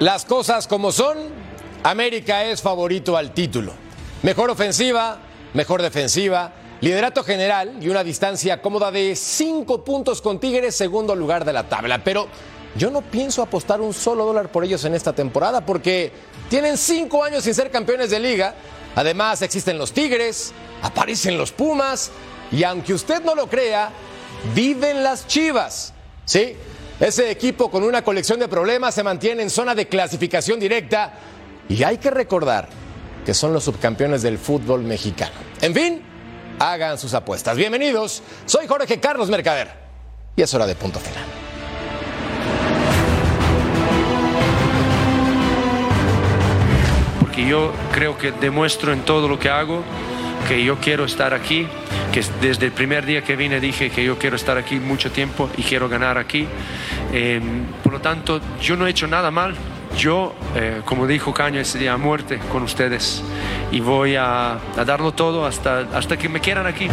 Las cosas como son, América es favorito al título. Mejor ofensiva, mejor defensiva, liderato general y una distancia cómoda de 5 puntos con Tigres, segundo lugar de la tabla. Pero yo no pienso apostar un solo dólar por ellos en esta temporada porque tienen 5 años sin ser campeones de liga. Además existen los Tigres, aparecen los Pumas y aunque usted no lo crea, viven las Chivas. ¿Sí? Ese equipo con una colección de problemas se mantiene en zona de clasificación directa y hay que recordar que son los subcampeones del fútbol mexicano. En fin, hagan sus apuestas. Bienvenidos, soy Jorge Carlos Mercader y es hora de punto final. Porque yo creo que demuestro en todo lo que hago que yo quiero estar aquí, que desde el primer día que vine dije que yo quiero estar aquí mucho tiempo y quiero ganar aquí. Eh, por lo tanto, yo no he hecho nada mal. Yo, eh, como dijo Caño ese día, muerte con ustedes y voy a, darlo todo hasta, hasta que me quieran aquí.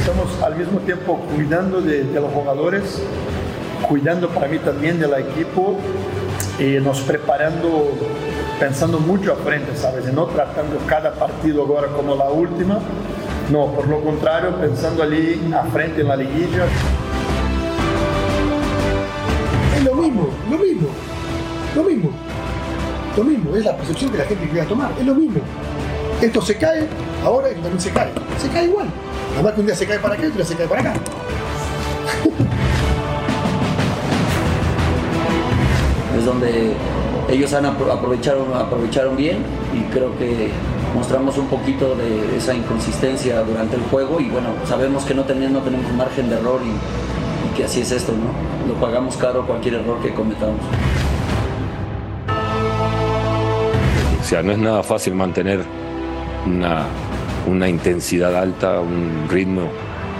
Estamos al mismo tiempo cuidando de, de los jugadores, cuidando para mí también del equipo y nos preparando pensando mucho a frente, ¿sabes? Y no tratando cada partido ahora como la última. No, por lo contrario, pensando allí a frente en la liguilla. Lo mismo, es la percepción que la gente quiere tomar, es lo mismo. Esto se cae, ahora y también se cae, se cae igual. Nada más que un día se cae para acá y otro día se cae para acá. es donde ellos han apro- aprovecharon, bien y creo que mostramos un poquito de esa inconsistencia durante el juego y bueno, sabemos que no tenemos, no margen de error y, y que así es esto, ¿no? Lo pagamos caro cualquier error que cometamos. O sea, no es nada fácil mantener una, una intensidad alta, un ritmo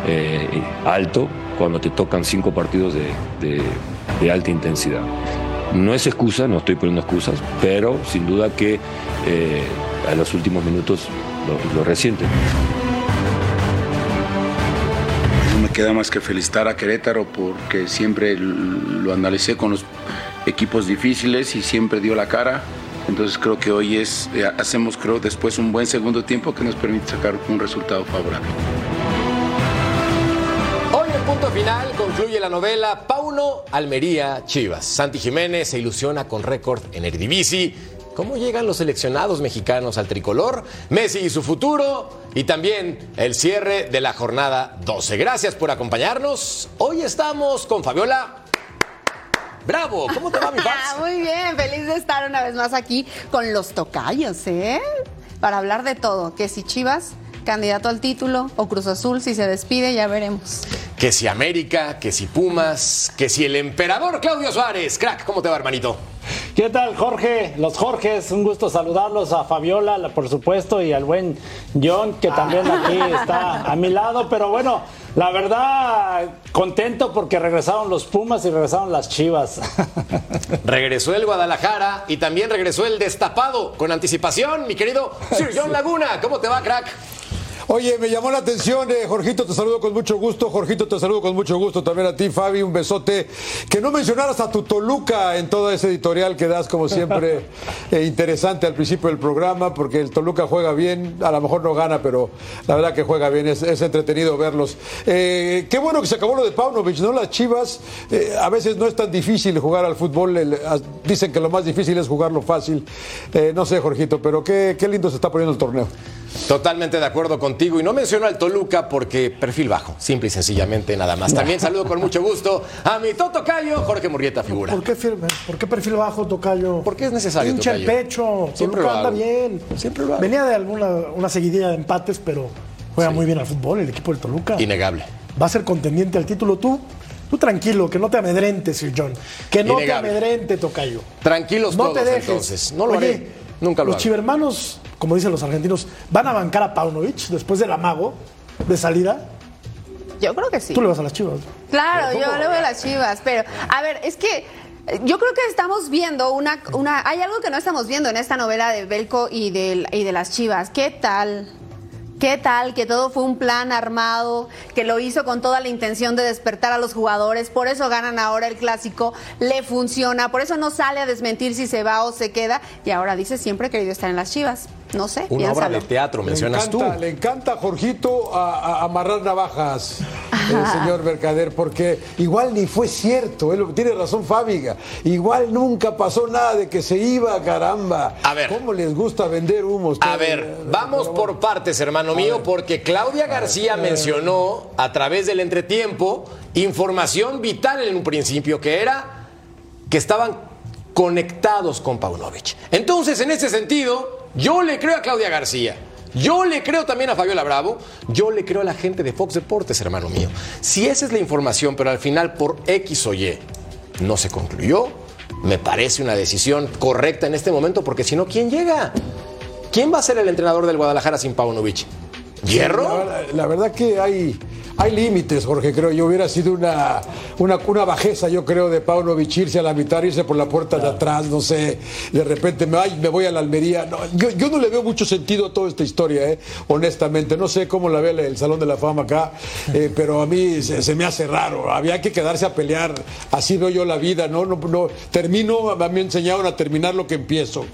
eh, alto cuando te tocan cinco partidos de, de- alta intensidad. No es excusa, no estoy poniendo excusas, pero sin duda que eh, a los últimos minutos lo, lo resienten. No me queda más que felicitar a Querétaro porque siempre lo analicé con los equipos difíciles y siempre dio la cara. Entonces creo que hoy es, eh, hacemos creo después un buen segundo tiempo que nos permite sacar un resultado favorable. Hoy en punto final concluye la novela Pauno Almería Chivas. Santi Jiménez se ilusiona con récord en Eredivisie. ¿Cómo llegan los seleccionados mexicanos al tricolor? Messi y su futuro. Y también el cierre de la jornada 12. Gracias por acompañarnos. Hoy estamos con Fabiola. Bravo, ¿cómo te va mi Ah, Fabs? muy bien, feliz de estar una vez más aquí con los tocayos, ¿eh? Para hablar de todo, que si Chivas, candidato al título, o Cruz Azul, si se despide, ya veremos. Que si América, que si Pumas, que si el emperador Claudio Suárez. Crack, ¿cómo te va, hermanito? ¿Qué tal, Jorge? Los Jorges, un gusto saludarlos a Fabiola, la- por supuesto, y al buen John, que también aquí está a mi lado. Pero bueno, la verdad, contento porque regresaron los Pumas y regresaron las Chivas. Regresó el Guadalajara y también regresó el destapado con anticipación, mi querido Sir John Laguna. ¿Cómo te va, crack? Oye, me llamó la atención, eh, Jorgito, te saludo con mucho gusto. Jorgito, te saludo con mucho gusto también a ti, Fabi, un besote. Que no mencionaras a tu Toluca en todo ese editorial que das, como siempre, eh, interesante al principio del programa, porque el Toluca juega bien, a lo mejor no gana, pero la verdad que juega bien, es, es entretenido verlos. Eh, qué bueno que se acabó lo de Paunovic, ¿no? Las chivas, eh, a veces no es tan difícil jugar al fútbol, el- a- dicen que lo más difícil es jugarlo fácil. Eh, no sé, Jorgito, pero qué, qué lindo se está poniendo el torneo. Totalmente de acuerdo contigo. Y no menciono al Toluca porque perfil bajo, simple y sencillamente nada más. También saludo con mucho gusto a mi Toto Cayo, Jorge Murrieta figura. ¿Por qué, firme? ¿Por qué perfil bajo, Tocayo? Porque es necesario, Hincha el pecho. Siempre Toluca lo anda bien. Siempre lo hago. Venía de alguna una seguidilla de empates, pero juega muy bien al fútbol el equipo del Toluca. Innegable. Va a ser contendiente al título tú. Tú tranquilo, que no te amedrentes, Sir John. Que no Innegable. te amedrente, Tocayo. Tranquilos No todos te dejes. entonces. No lo Oye, haré. Nunca lo Los hago. chivermanos, como dicen los argentinos, van a bancar a Paunovic después del amago de salida. Yo creo que sí. Tú le vas a las chivas. Claro, yo le voy a las chivas, pero a ver, es que eh, yo creo que estamos viendo una, una hay algo que no estamos viendo en esta novela de Belco y, del, y de las chivas. ¿Qué tal? ¿Qué tal? Que todo fue un plan armado, que lo hizo con toda la intención de despertar a los jugadores, por eso ganan ahora el clásico, le funciona, por eso no sale a desmentir si se va o se queda, y ahora dice siempre he querido estar en las chivas. No sé, Una obra de teatro, mencionas le tú. encanta, Le encanta, Jorgito, a, a- amarrar navajas, el señor Mercader, porque igual ni fue cierto. él- tiene razón Fábiga. Igual nunca pasó nada de que se iba, caramba. A ver. ¿Cómo les gusta vender humos? A ver, vamos por partes, hermano mío, porque Claudia García mencionó a través del entretiempo información vital en un principio, que era que estaban conectados con Paunovic. Entonces, en ese sentido, yo le creo a Claudia García. Yo le creo también a Fabiola Bravo, yo le creo a la gente de Fox Deportes, hermano mío. Si esa es la información, pero al final por X o Y no se concluyó, me parece una decisión correcta en este momento, porque si no, ¿quién llega? ¿Quién va a ser el entrenador del Guadalajara sin Paunovic? ¿Hierro? La, verdad- la verdad que hay, hay límites, Jorge, creo. Yo hubiera sido una, una, una bajeza, yo creo, de Paunovic irse a la mitad, irse por la puerta de atrás, no sé. De repente me, ay, me voy a la Almería. No, yo, yo no le veo mucho sentido a toda esta historia, eh, honestamente. No sé cómo la ve el, Salón de la Fama acá, eh, pero a mí se, se me hace raro. Había que quedarse a pelear. Así veo yo la vida, ¿no? no, no termino, a mí me enseñaron a terminar lo que empiezo.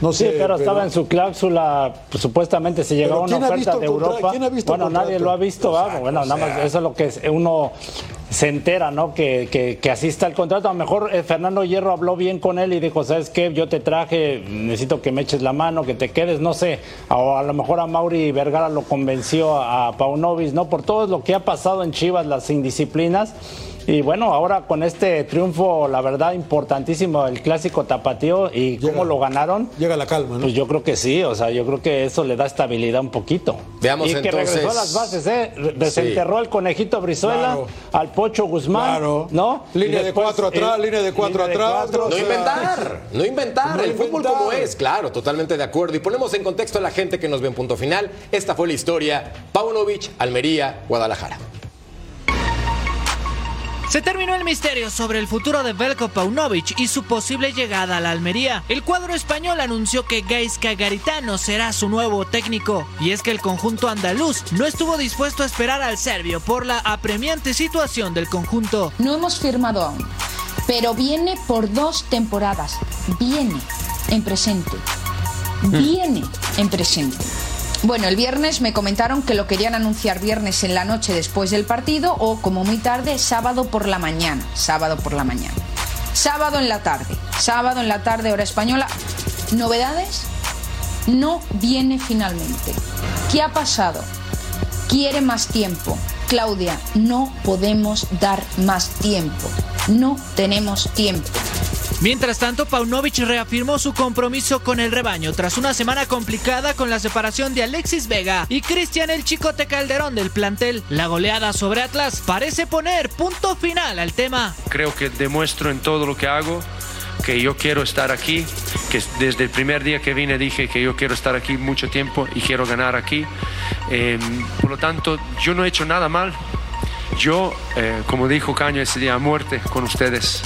No Sí, pero estaba en su cláusula, pues, supuestamente se llegó Pero a una ¿quién ha oferta de Europa. quién ha visto bueno, nadie lo ha visto, bueno, nada más eso es lo que es- uno se entera, ¿no? Que, que, que así está el contrato. A lo mejor eh, Fernando Hierro habló bien con él y dijo, ¿sabes qué? Yo te traje, necesito que me eches la mano, que te quedes, no sé. O a lo mejor a Mauri Vergara lo convenció a, a Paunovic, ¿no? Por todo lo que ha pasado en Chivas, las indisciplinas. Y bueno, ahora con este triunfo, la verdad, importantísimo, el clásico tapatío y cómo lo ganaron. Llega la calma, ¿no? Pues yo creo que sí, o sea, yo creo que eso le da estabilidad un poquito. Veamos y que entonces- regresó a las bases, ¿eh? Desenterró al conejito Brizuela, Claro. al Pocho Guzmán, Claro. ¿no? Línea de cuatro atrás, línea de cuatro atrás, cuatro. o No sea, inventar, no inventar, No el fútbol como es, claro, totalmente de acuerdo. Y ponemos en contexto a la gente que nos ve en punto final. Esta fue la historia. Paunovic, Almería, Guadalajara. Se terminó el misterio sobre el futuro de Belko Paunovic y su posible llegada a la Almería. El cuadro español anunció que Gaisca Garitano será su nuevo técnico. Y es que el conjunto andaluz no estuvo dispuesto a esperar al serbio por la apremiante situación del conjunto. No hemos firmado aún, pero viene por dos temporadas. Viene en presente. Viene en presente. Bueno, el viernes me comentaron que lo querían anunciar viernes en la noche después del partido o como muy tarde sábado por la mañana. Sábado por la mañana. Sábado en la tarde. Sábado en la tarde hora española. ¿Novedades? No viene finalmente. ¿Qué ha pasado? Quiere más tiempo. Claudia, no podemos dar más tiempo. No tenemos tiempo. Mientras tanto, Paunovic reafirmó su compromiso con el rebaño tras una semana complicada con la separación de Alexis Vega y Cristian el Chicote Calderón del plantel. La goleada sobre Atlas parece poner punto final al tema. Creo que demuestro en todo lo que hago que yo quiero estar aquí, que desde el primer día que vine dije que yo quiero estar aquí mucho tiempo y quiero ganar aquí. Eh, por lo tanto, yo no he hecho nada mal. Yo, eh, como dijo Caño ese día, a muerte con ustedes.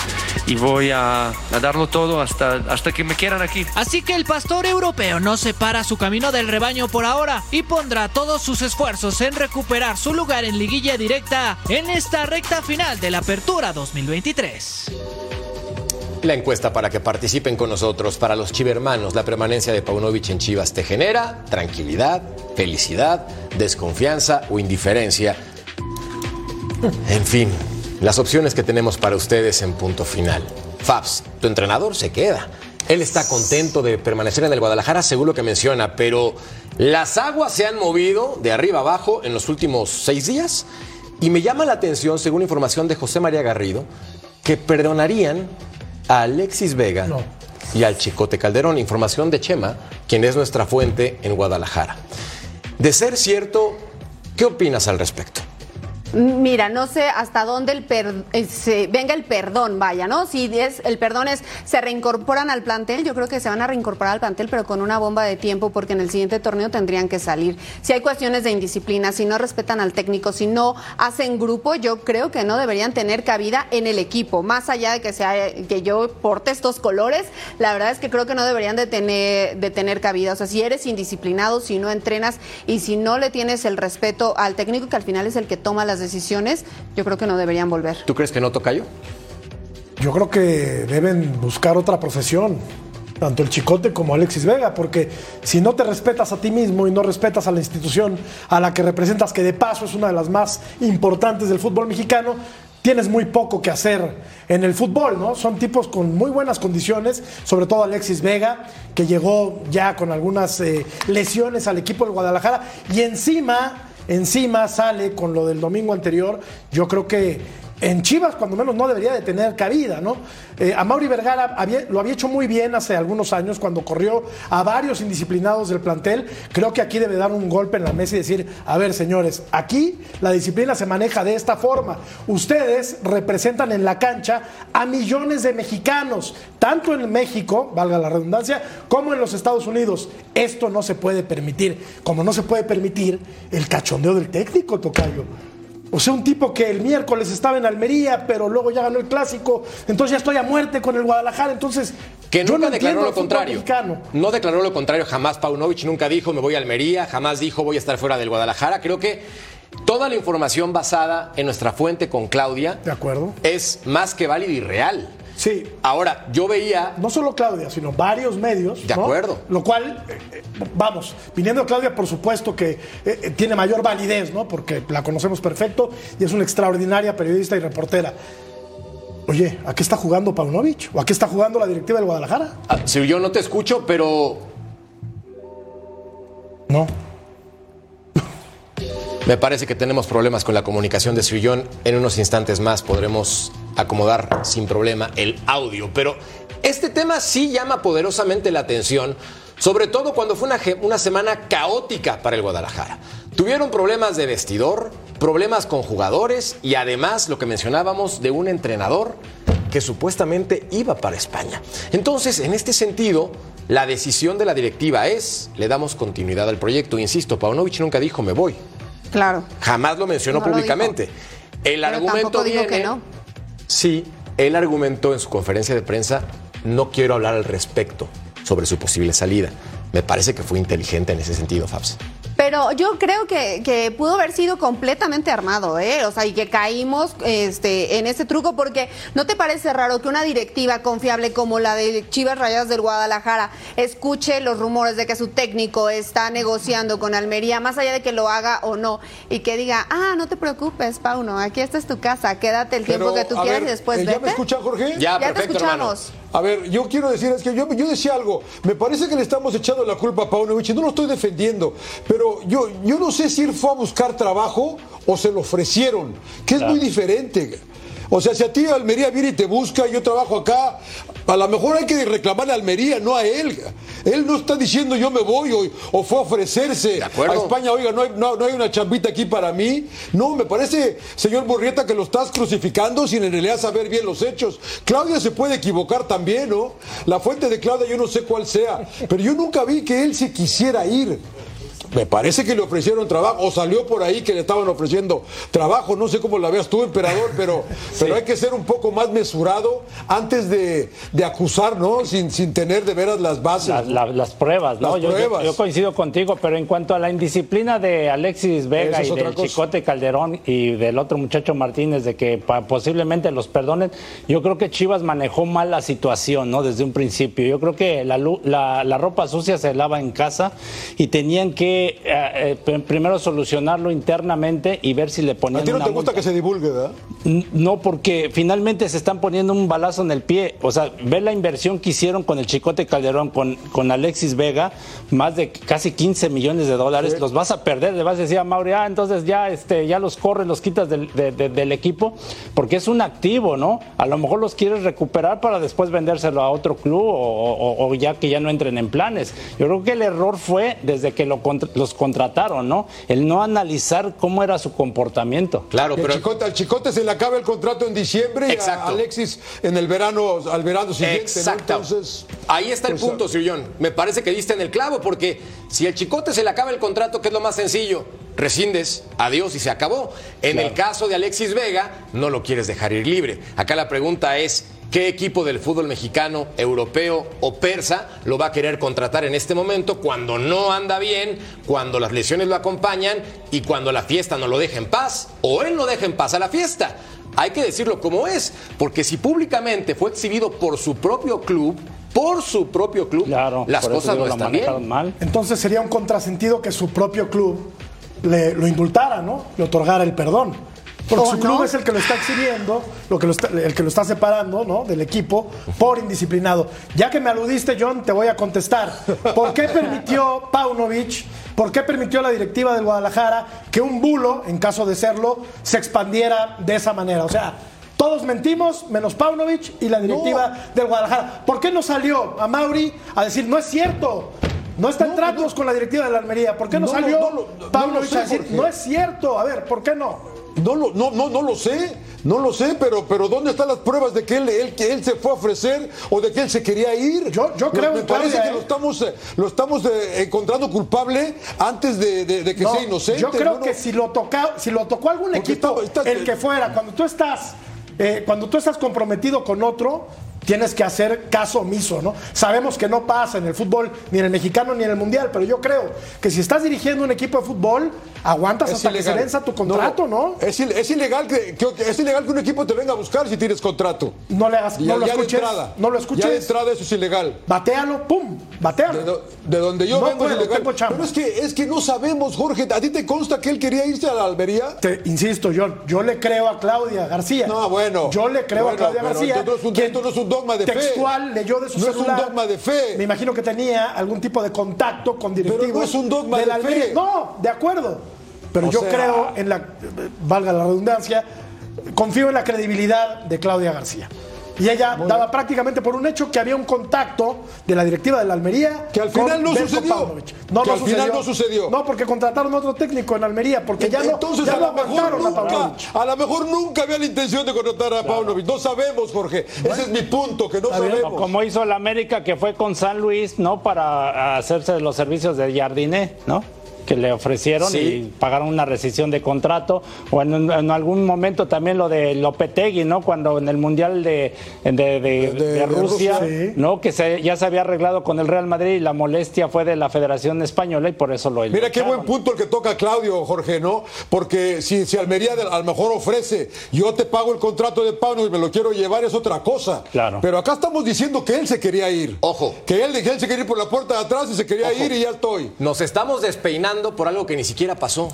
Y voy a, a darlo todo hasta, hasta que me quieran aquí. Así que el pastor europeo no separa su camino del rebaño por ahora y pondrá todos sus esfuerzos en recuperar su lugar en liguilla directa en esta recta final de la Apertura 2023. La encuesta para que participen con nosotros, para los chivermanos, la permanencia de Paunovic en Chivas te genera tranquilidad, felicidad, desconfianza o indiferencia. En fin, las opciones que tenemos para ustedes en punto final. Fabs, tu entrenador se queda. Él está contento de permanecer en el Guadalajara, seguro que menciona, pero las aguas se han movido de arriba abajo en los últimos seis días y me llama la atención, según información de José María Garrido, que perdonarían a Alexis Vega y al Chicote Calderón. Información de Chema, quien es nuestra fuente en Guadalajara. De ser cierto, ¿qué opinas al respecto? Mira, no sé hasta dónde el per- eh, se- venga el perdón, vaya, ¿no? Si es, el perdón es, se reincorporan al plantel, yo creo que se van a reincorporar al plantel, pero con una bomba de tiempo, porque en el siguiente torneo tendrían que salir. Si hay cuestiones de indisciplina, si no respetan al técnico, si no hacen grupo, yo creo que no deberían tener cabida en el equipo. Más allá de que sea que yo porte estos colores, la verdad es que creo que no deberían de tener, de tener cabida. O sea, si eres indisciplinado, si no entrenas y si no le tienes el respeto al técnico, que al final es el que toma las decisiones, yo creo que no deberían volver. ¿Tú crees que no tocayo? Yo creo que deben buscar otra profesión, tanto el Chicote como Alexis Vega, porque si no te respetas a ti mismo y no respetas a la institución a la que representas, que de paso es una de las más importantes del fútbol mexicano, tienes muy poco que hacer en el fútbol, ¿no? Son tipos con muy buenas condiciones, sobre todo Alexis Vega, que llegó ya con algunas eh, lesiones al equipo del Guadalajara, y encima, encima sale con lo del domingo anterior, yo creo que en Chivas, cuando menos, no debería de tener cabida, ¿no? Eh, a Mauri Vergara lo había hecho muy bien hace algunos años cuando corrió a varios indisciplinados del plantel. Creo que aquí debe dar un golpe en la mesa y decir, a ver, señores, aquí la disciplina se maneja de esta forma. Ustedes representan en la cancha a millones de mexicanos, tanto en México, valga la redundancia, como en los Estados Unidos. Esto no se puede permitir, como no se puede permitir el cachondeo del técnico, Tocayo. O sea, un tipo que el miércoles estaba en Almería, pero luego ya ganó el clásico, entonces ya estoy a muerte con el Guadalajara, entonces Que yo nunca no declaró lo contrario. mexicano. No declaró lo contrario jamás. Paunovic nunca dijo me voy a Almería, jamás dijo voy a estar fuera del Guadalajara. Creo que toda la información basada en nuestra fuente con Claudia De acuerdo. es más que válida y real. Sí. Ahora, yo veía. No solo Claudia, sino varios medios. De ¿no? acuerdo. Lo cual, eh, vamos, viniendo de Claudia, por supuesto que eh, eh, tiene mayor validez, ¿no? Porque la conocemos perfecto y es una extraordinaria periodista y reportera. Oye, ¿a qué está jugando Paunovic? ¿O a qué está jugando la directiva del Guadalajara? Ah, Si yo no te escucho, pero No. me parece que tenemos problemas con la comunicación de Sillón. En unos instantes más podremos acomodar sin problema el audio. Pero este tema sí llama poderosamente la atención, sobre todo cuando fue una, semana caótica para el Guadalajara. Tuvieron problemas de vestidor, problemas con jugadores y además lo que mencionábamos de un entrenador que supuestamente iba para España. Entonces, en este sentido, la decisión de la directiva es, le damos continuidad al proyecto. Insisto, Paunovic nunca dijo me voy. Claro. Jamás lo mencionó No lo públicamente. El Pero argumento viene. que no. Sí, él argumentó en su conferencia de prensa: no quiero hablar al respecto sobre su posible salida. Me parece que fue inteligente en ese sentido, Fabs. Pero yo creo que, que pudo haber sido completamente armado, ¿eh? O sea, y que caímos este, en ese truco, porque ¿no te parece raro que una directiva confiable como la de Chivas Rayadas del Guadalajara escuche los rumores de que su técnico está negociando con Almería, más allá de que lo haga o no, y que diga, ah, no te preocupes, Pauno, aquí esta es tu casa, quédate el tiempo Pero, que tú quieras ver, y después ¿eh, vete? ¿Ya me escuchan, Jorge? Ya, Ya te escuchamos. hermano. A ver, yo quiero decir, es que yo, yo decía algo, me parece que le estamos echando la culpa a Paunovic y no lo estoy defendiendo, pero yo, yo no sé si él fue a buscar trabajo o se lo ofrecieron, que es muy diferente. O sea, si a ti Almería viene y te busca, yo trabajo acá, a lo mejor hay que reclamarle a Almería, no a él. Él no está diciendo yo me voy o, o fue a ofrecerse a España, oiga, no hay, no, no hay una chambita aquí para mí. No, me parece, señor Burrieta, que lo estás crucificando sin en realidad saber bien los hechos. Claudia se puede equivocar también, ¿no? La fuente de Claudia yo no sé cuál sea, pero yo nunca vi que él se quisiera ir. Me parece que le ofrecieron trabajo, o salió por ahí que le estaban ofreciendo trabajo. No sé cómo la veas tú, emperador, pero, pero hay que ser un poco más mesurado antes de, de acusar, ¿no? Sin, sin tener de veras las bases. Las, la- las pruebas, ¿no? Las Yo- pruebas. Yo, coincido contigo, pero en cuanto a la indisciplina de Alexis Vega es y del cosa. Chicote Calderón y del otro muchacho Martínez de que posiblemente los perdonen, yo creo que Chivas manejó mal la situación, ¿no? Desde un principio. Yo creo que la, la- la ropa sucia se lava en casa y tenían que eh, eh, pr- primero solucionarlo internamente y ver si le ponían A ti no una te gusta multa. que se divulgue, ¿verdad? No, porque finalmente se están poniendo un balazo en el pie. O sea, ve la inversión que hicieron con el Chicote Calderón, con, con Alexis Vega, más de casi 15 millones de dólares. Los vas a perder, le vas a decir a Mauri, ah, entonces ya, este, ya los corres, los quitas del, de- de- del equipo, porque es un activo, ¿no? A lo mejor los quieres recuperar para después vendérselo a otro club o, o- o ya que ya no entren en planes. Yo creo que el error fue desde que lo los contrataron, ¿no? El no analizar cómo era su comportamiento. Claro, El pero Chicote, al Chicote se le acaba el contrato en diciembre y Exacto. a Alexis en el verano, al verano siguiente. ¿no? Exacto. Entonces, Ahí está el pues, punto, Sirión. Me parece que diste en el clavo, porque si el chicote se le acaba el contrato, que es lo más sencillo, rescindes, adiós y se acabó. En el caso de Alexis Vega, no lo quieres dejar ir libre. Acá la pregunta es. ¿Qué equipo del fútbol mexicano, europeo o persa lo va a querer contratar en este momento cuando no anda bien, cuando las lesiones lo acompañan y cuando la fiesta no lo deja en paz o él no deja en paz a la fiesta? Hay que decirlo como es, porque si públicamente fue exhibido por su propio club, por su propio club, las cosas no están bien. mal. Entonces sería un contrasentido que su propio club le, lo indultara, ¿no? Le otorgara el perdón. Porque ¿O su club no? es el que lo está exhibiendo, lo que lo está- el que lo está separando, ¿no? Del equipo por indisciplinado. Ya que me aludiste, John, te voy a contestar. ¿Por qué permitió Paunovic, por qué permitió la directiva del Guadalajara que un bulo, en caso de serlo, se expandiera de esa manera? O sea, todos mentimos, menos Paunovic y la directiva del Guadalajara. ¿Por qué no salió a Mauri a decir, no es cierto? No está en tratos con la directiva de la Almería. ¿Por qué no, No, salió no, no, no, Paunovic no a decir, no es cierto? A ver, ¿por qué no? No lo, no, no, no lo sé, no lo sé, pero, pero ¿dónde están las pruebas de que él, él- que él se fue a ofrecer o de que él se quería ir? Yo- yo creo Me en parece que ¿eh? lo estamos, eh, lo estamos eh, encontrando culpable antes de, de- de que No, sea inocente. Yo creo que si lo toca, si lo tocó algún Porque equipo, está- está- el que fuera, cuando tú estás, eh, cuando tú estás comprometido con otro, tienes que hacer caso omiso, ¿no? Sabemos que no pasa en el fútbol, ni en el mexicano, ni en el mundial, pero yo creo que si estás dirigiendo un equipo de fútbol, aguantas Es hasta que se ilegal. venza tu contrato, ¿no? Es, il- es ilegal que, que- es ilegal que un equipo te venga a buscar si tienes contrato. No le hagas, Ya- no lo escuches, entrada. no lo escuches. Ya de entrada eso es ilegal. Batealo, pum, batealo. De, do- de donde yo No vengo puedo, es ilegal. Pero es que, es que no sabemos, Jorge. ¿A ti te consta que él quería irse a la Almería? Te insisto, yo, yo le creo a Claudia García. No, bueno. Yo le creo Bueno, a Claudia García. esto no es un- que no es un dogma de fe. textual leyó de su No es un celular. dogma de fe. Me imagino que tenía algún tipo de contacto con directivos. no es un dogma de fe. No, de acuerdo. Pero O yo sea- creo en la, valga la redundancia, confío en la credibilidad de Claudia García. Y ella daba prácticamente por un hecho que había un contacto de la directiva de la Almería. Que al final no sucedió. No, Que no al final no sucedió. No, porque contrataron otro técnico en Almería, porque ya no, Entonces ya a no lo mejor a nunca, a lo mejor nunca había la intención de contratar a Paunovic. No sabemos, Jorge. Ese es mi punto, que no sabemos. O como hizo el América que fue con San Luis, ¿no? Para hacerse los servicios de Jardiné, ¿no? Que le ofrecieron Sí. y pagaron una rescisión de contrato. O en, en algún momento también lo de Lopetegui, ¿no? Cuando en el Mundial de, de, de- de de Rusia, Rusia. Sí. ¿no? Que se, ya se había arreglado con el Real Madrid y la molestia fue de la Federación Española y por eso lo Mira qué buen punto el que toca Claudio, Jorge, ¿no? Porque si, si Almería de- a lo mejor ofrece, yo te pago el contrato de Pauno y me lo quiero llevar, es otra cosa. Claro. Pero acá estamos diciendo que él se quería ir. Ojo. Que él, que él se quería ir por la puerta de atrás y se quería Ojo. ir y ya estoy. Nos estamos despeinando por algo que ni siquiera pasó.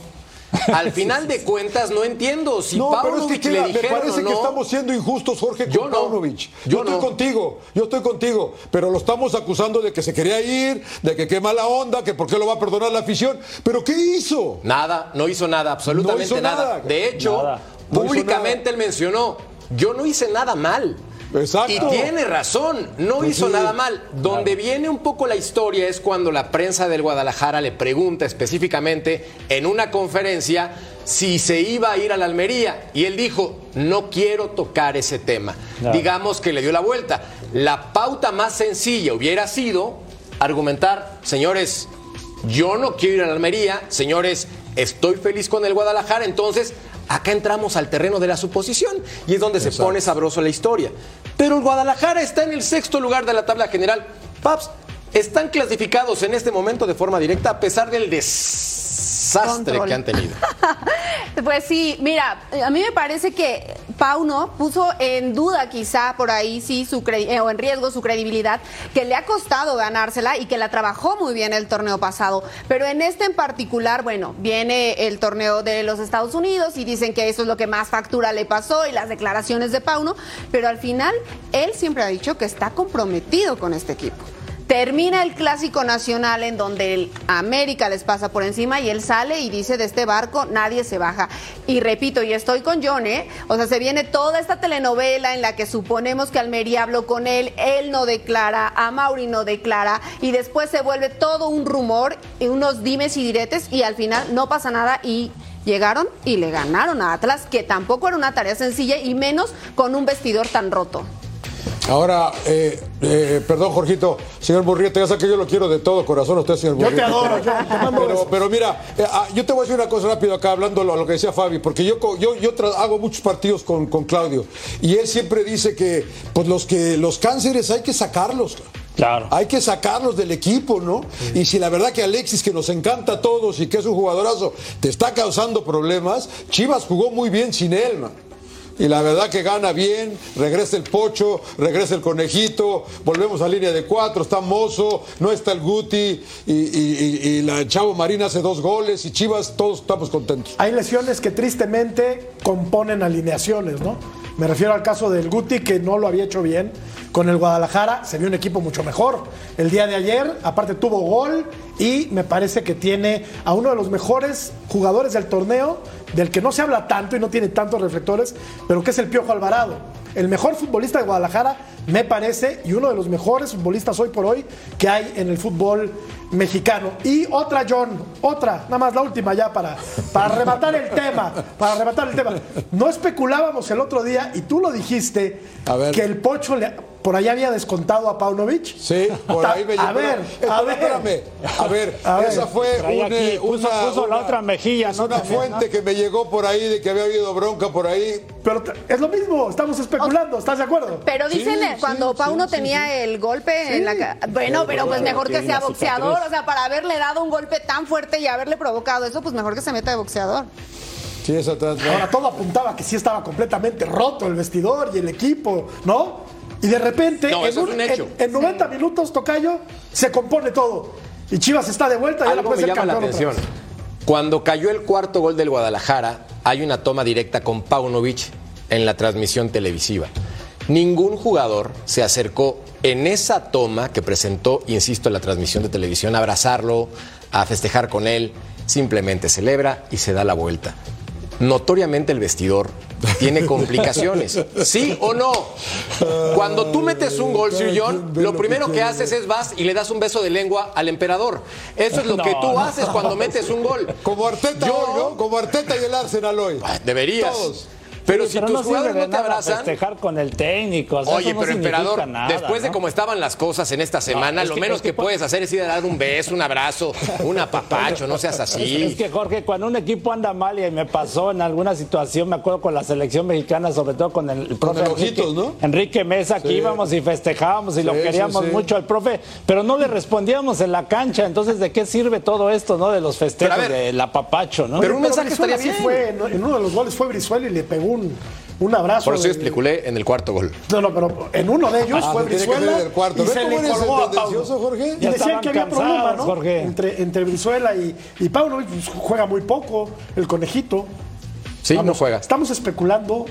Al final de cuentas, no entiendo si no, pero es Paunovic que le queda- me dijeron parece o que no. estamos siendo injustos, Jorge, con Yo no. Paunovic. Yo, Yo estoy no. contigo, yo estoy contigo, pero lo estamos acusando de que se quería ir, de que qué mala onda, que por qué lo va a perdonar la afición. ¿Pero qué hizo? Nada, no hizo nada, absolutamente No hizo nada. nada. De hecho, Nada. No públicamente nada. él mencionó, yo no hice nada mal. Exacto. Y tiene razón, no Pues hizo sí. nada mal. Donde viene un poco la historia es cuando la prensa del Guadalajara le pregunta específicamente en una conferencia si se iba a ir a la Almería. Y él dijo, no quiero tocar ese tema. Claro. Digamos que le dio la vuelta. La pauta más sencilla hubiera sido argumentar, señores, yo no quiero ir a la Almería, señores, estoy feliz con el Guadalajara, entonces acá entramos al terreno de la suposición y es donde se pone sabroso la historia. Pero el Guadalajara está en el sexto lugar de la tabla general. Paps, están clasificados en este momento de forma directa a pesar del desastre Control. que han tenido. Pues sí, mira, a mí me parece que Pauno puso en duda quizá por ahí sí su eh, o en riesgo su credibilidad, que le ha costado ganársela y que la trabajó muy bien el torneo pasado. Pero en este en particular, bueno, viene el torneo de los Estados Unidos y dicen que eso es lo que más factura le pasó y las declaraciones de Pauno, pero al final él siempre ha dicho que está comprometido con este equipo. Termina el clásico nacional en donde el América les pasa por encima y él sale y dice de este barco nadie se baja. Y repito, y estoy con John, ¿eh? O sea, se viene toda esta telenovela en la que suponemos que Almería habló con él, él no declara, a Mauri no declara y después se vuelve todo un rumor y unos dimes y diretes y al final no pasa nada y llegaron y le ganaron a Atlas, que tampoco era una tarea sencilla y menos con un vestidor tan roto. Ahora, eh, eh, perdón, Jorgito, señor Murrieta, ya sé que yo lo quiero de todo corazón a usted, señor Yo te Murrieta. adoro, yo te mando pero, pero mira, eh, ah, yo te voy a decir una cosa rápido acá, hablando lo- a lo que decía Fabi, porque yo, yo, yo hago muchos partidos con, con Claudio y él siempre dice que pues los, que los cánceres hay que sacarlos. Claro. Hay que sacarlos del equipo, ¿no? Y si la verdad que Alexis, que nos encanta a todos y que es un jugadorazo, te está causando problemas, Chivas jugó muy bien sin él, man. Y la verdad que gana bien, regresa el Pocho, regresa el Conejito, volvemos a línea de cuatro, está Mozo, no está el Guti, y, y- la Chavo Marina hace dos goles, y Chivas, todos estamos contentos. Hay lesiones que tristemente componen alineaciones, ¿no? Me refiero al caso del Guti, que no lo había hecho bien. Con el Guadalajara se vio un equipo mucho mejor. El día de ayer, aparte, tuvo gol y me parece que tiene a uno de los mejores jugadores del torneo, del que no se habla tanto y no tiene tantos reflectores, pero que es el Piojo Alvarado. El mejor futbolista de Guadalajara, me parece, y uno de los mejores futbolistas hoy por hoy que hay en el fútbol mexicano. Y otra, John, otra, nada más la última ya para, para rematar el tema, para rematar el tema. No especulábamos el otro día, y tú lo dijiste, A ver. que el Pocho le- por allá había descontado a Paunovic. Sí, por ahí me A ver, Pero, a ver. espérame, a ver, A ver. esa fue una, aquí, puso- una- puso la otra mejilla, es ¿no? una También, fuente que me llegó por ahí de que había habido bronca por ahí. Pero es lo mismo, estamos especulando, ¿estás de acuerdo? Pero dicen eh, sí, cuando sí, Pauno sí, tenía sí. el golpe en la Bueno, pero pues mejor que sea boxeador. O sea, para haberle dado un golpe tan fuerte y haberle provocado eso, pues mejor que se meta de boxeador. Sí, atrás. Ahora todo apuntaba que sí estaba completamente roto el vestidor y el equipo, ¿no? Y de repente, No, en, eso es un hecho. en- en 90 minutos, Tocayo, se compone todo. Y Chivas está de vuelta, ya la Algo puede me ser llama la atención. Cuando cayó el cuarto gol del Guadalajara, hay una toma directa con Paunovic en la transmisión televisiva. Ningún jugador se acercó en esa toma que presentó, insisto, en la transmisión de televisión, a abrazarlo, a festejar con él. Simplemente celebra y se da la vuelta. Notoriamente el vestidor tiene complicaciones. ¿Sí o no? Cuando tú metes un gol, Sir John, lo primero que haces es vas y le das un beso de lengua al emperador. Eso es lo que tú no. haces cuando metes un gol. Como Arteta Yo- hoy, ¿no? Como Arteta y el Arsenal hoy. Deberías. Todos. Pero Sí, si no tus sirve jugadores de no te nada abrazan. festejar con el técnico. o sea, Oye, no pero emperador, nada, después de ¿no? cómo estaban las cosas en esta semana, es lo que- menos es que puedes hacer es ir a dar un beso, un abrazo, un apapacho, no seas así. Es, es que Jorge, cuando un equipo anda mal y me pasó en alguna situación, me acuerdo con la selección mexicana, sobre todo con el, profe el Enrique, Ojitos, ¿no? Enrique Mesa, que Sí. íbamos y festejábamos y lo queríamos sí, sí. mucho al profe, pero no le respondíamos en la cancha. Entonces, ¿de qué sirve todo esto, no? De los festejos, Pero del apapacho, ¿no? pero un Pero mensaje estaría bien. fue, en, en uno de los goles fue Brizuela y le pegó un, un abrazo. Por eso yo de- especulé en el cuarto gol. No, no, pero en uno de ellos Ah, fue Brizuela del cuarto. y ¿Ves se cómo le eres colgó a tendencioso, Jorge? Y Ya decían que había problema, ¿no? Jorge. Entre, entre Brizuela y, y Pauno pues, juega muy poco, el conejito. Sí, no juega. Estamos especulando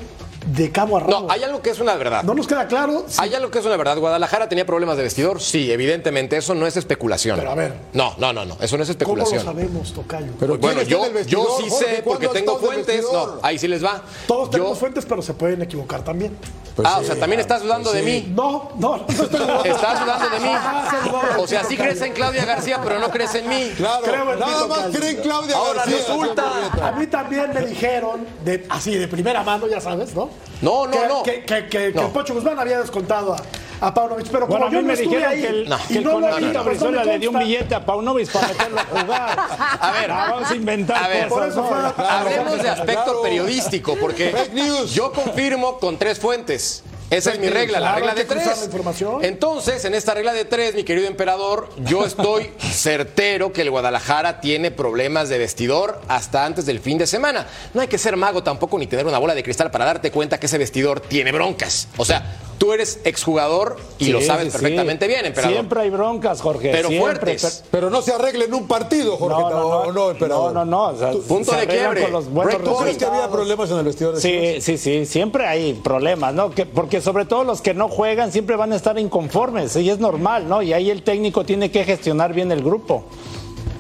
de cabo a rabo. No, hay algo que es una verdad. No nos queda claro. si- Hay algo que es una verdad. Guadalajara tenía problemas de vestidor. Sí, evidentemente. Eso no es especulación. Pero a ver. No, no, no, no. Eso no es ¿Cómo lo especulación. sabemos, Tocayo? Pero Bueno, ¿quién está yo, en vestidor, yo sí Jorge? sé porque ¿Cuándo tengo en fuentes. No, ahí sí les va. Todos tenemos Yo- fuentes, pero se pueden equivocar también. Pues ah, sí. o sea, también estás dudando de mí. No, no, no estoy Estás dudando de mí. De O sea, sí crees en Claudia García, pero no crees en mí. Claro, Creo en nada más Tocayo. creen Claudia Ahora García. resulta-. A mí también me dijeron, de, así de primera mano, ya sabes, ¿no? No, no, que, no. Que, que- que- No. Pocho Guzmán había descontado a, a Paunovic. Pero Bueno, como a yo mí no me dijeron ahí que el, No. que y el no Brizuela le dio un billete a Paunovic para meterlo a jugar. A ver, Ah, vamos a inventar a ver, cosas. por eso ¿no? fue- Hablemos de aspecto Claro. periodístico, porque yo confirmo con tres fuentes. Esa es mi regla, la regla de tres. Entonces, en esta regla de tres, mi querido emperador, yo estoy certero que el Guadalajara tiene problemas de vestidor hasta antes del fin de semana. No hay que ser mago tampoco ni tener una bola de cristal para darte cuenta que ese vestidor tiene broncas. O sea, tú eres exjugador y Sí, lo sabes sí. perfectamente bien, emperador. Siempre hay broncas, Jorge. Pero siempre, fuertes. Pero no se arregla en un partido, Jorge. No, no, no, o no, emperador. no, no, no, o sea, Punto se de quiebre. con los buenos Break ¿Tú crees que había problemas en el vestidor? de? Sí, sí, sí, siempre hay problemas, ¿no? Que- porque sobre todo los que no juegan siempre van a estar inconformes y es normal, ¿no? Y ahí el técnico tiene que gestionar bien el grupo.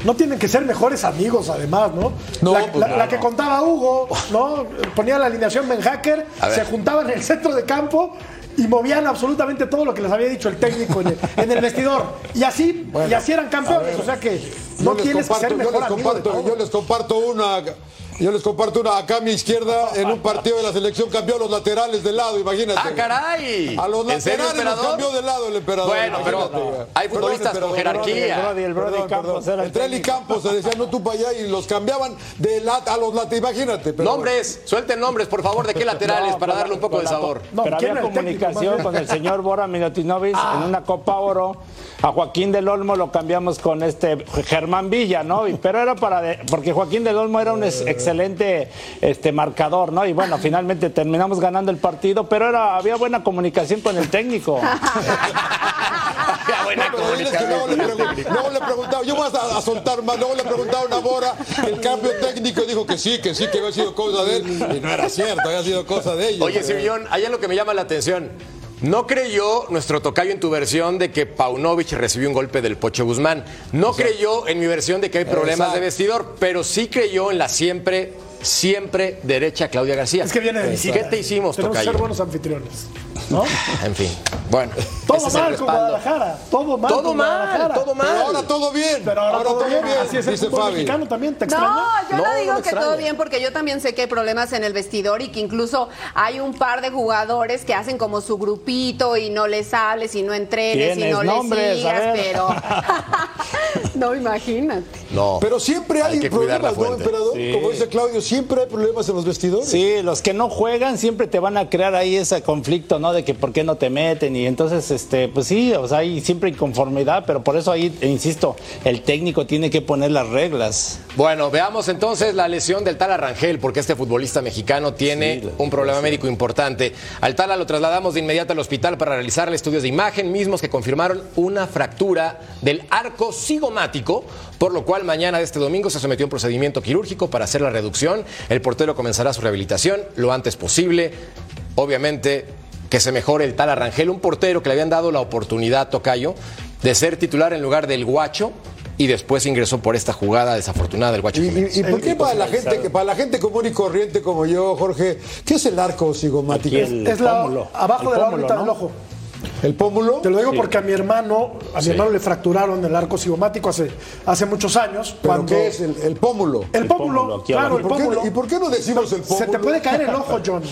No tienen que ser mejores amigos, además, ¿no? No, la, pues la- no, la que contaba Hugo, ¿no? Ponía la alineación Ben Hacker, A ver. se juntaban en el centro de campo y movían absolutamente todo lo que les había dicho el técnico en el, en el vestidor. Y así, y así eran campeones. O sea que no Yo les tienes que ser yo mejor les amigo de comparto, yo les comparto una. Yo les comparto una acá a mi izquierda en un partido de la selección cambió los laterales de lado, imagínate. ¡Ah, caray! A los ¿En serio, laterales los cambió de lado el emperador. Bueno, pero hay futbolistas Perdón, con jerarquía. El Brody, el Brody Perdón, Campos perdón. era el Entre él y técnico. Campos se decían, no tú para allá y los cambiaban de lat a los laterales, imagínate. pero- Nombres, suelten nombres, por favor, de qué laterales No, para darle la- un poco con de la- sabor. No, pero ¿quién había comunicación con el señor Bora Milutinovic en una Copa Oro. A Joaquín del Olmo lo cambiamos con este Germán Villa, ¿no? Y- pero era para de- porque Joaquín del Olmo era un ex- excelente este marcador, ¿no? Y bueno, finalmente terminamos ganando el partido, pero era había buena comunicación con el técnico. Había buena Pero él es que luego, le comunicación. luego le preguntaba, yo voy a, a soltar más, luego le preguntaron a Bora el cambio técnico dijo que sí, que sí, que había sido cosa de él, y no era cierto, había sido cosa de ellos. Oye, Sir John, hay algo que me llama la atención. ¿No creyó nuestro tocayo en tu versión de que Paunovic recibió un golpe del Pocho Guzmán? No creyó en mi versión de que hay problemas Exacto. de vestidor, pero sí creyó en la siempre, siempre derecha Claudia García. Es que viene de visita. ¿Qué te hicimos, Tenemos que ser buenos anfitriones. ¿no? En fin, bueno. Todo mal con. Guadalajara. Todo mal Todo con mal, todo mal. Pero ahora todo bien. Pero ahora, todo, bien. Así es el dice Fabi. mexicano también. ¿Te extraña? No, yo No, digo que todo bien porque yo también sé que hay problemas en el vestidor y que incluso hay un par de jugadores que hacen como su grupito y no les hables y no entrenes y ¿Tienes no les nombres? Sigas, pero no imagínate. No. Pero siempre hay, que problemas, ¿no, emperador? Sí. Como dice Claudio, siempre hay problemas en los vestidores. Sí, los que no juegan siempre te van a crear ahí ese conflicto, ¿no? De que por qué no te meten y entonces, este, pues sí, o sea, hay siempre inconformidad, pero por eso ahí, e insisto, el técnico tiene que poner las reglas. Bueno, veamos entonces la lesión del Tala Rangel, porque este futbolista mexicano tiene Sí, un problema médico importante. Al Tala lo trasladamos de inmediato al hospital para realizarle estudios de imagen, mismos que confirmaron una fractura del arco por lo cual mañana de este domingo se sometió a un procedimiento quirúrgico para hacer la reducción. El portero comenzará su rehabilitación lo antes posible. Obviamente que se mejore el Tala Rangel, un portero que le habían dado la oportunidad, Tocayo, de ser titular en lugar del Guacho. Y después ingresó por esta jugada desafortunada del Guacho. ¿Y, Jiménez. y- y por qué para la gente que para la gente común y corriente como yo, Jorge, qué es el arco cigomático? El- Es la, pómulo. abajo El de la pómulo, órbita ¿no? del ojo. ¿El pómulo? Te lo digo porque a mi hermano, a mi Sí. hermano le fracturaron el arco cigomático hace, hace muchos años. ¿Pero cuando qué es el, el pómulo? El pómulo, claro, el ¿Y por, pómulo. qué, ¿Y por qué no decimos el pómulo? Se te puede caer el ojo, John.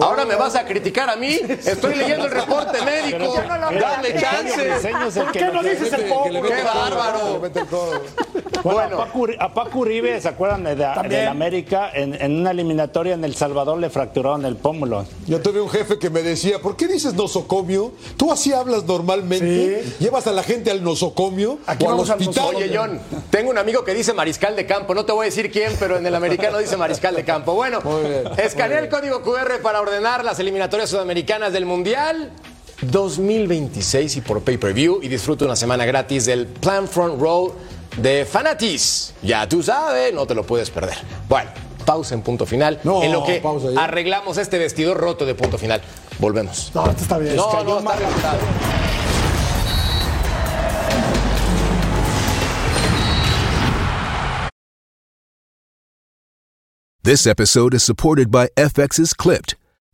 Ahora me vas a criticar a mí. Estoy leyendo el reporte médico. Yo no lo veo. Dame chance. ¿Por qué no dices el mete ¡Qué bárbaro! Bueno, Bueno. A, Paco, a Paco Uribe, ¿se acuerdan de, América? En, en una eliminatoria en El Salvador le fracturaron el pómulo. Yo tuve un jefe que me decía, ¿por qué dices nosocomio? ¿Tú así hablas normalmente? Sí. ¿Llevas a la gente al nosocomio Aquí o al vamos al hospital? Oye, John, tengo un amigo que dice mariscal de campo. No te voy a decir quién, pero en el americano dice mariscal de campo. Bueno, escanea el código QR para ordenar las eliminatorias sudamericanas del Mundial 2026 y por pay-per-view y disfruta una semana gratis del Plan Front Row de Fanatis. Ya tú sabes, no te lo puedes perder. Bueno, pausa en punto final. No, en lo que pausa ya. arreglamos este vestidor roto de punto final. Volvemos. No, esto está bien. No, no, está arreglado. This episode is supported by FX's Clipped,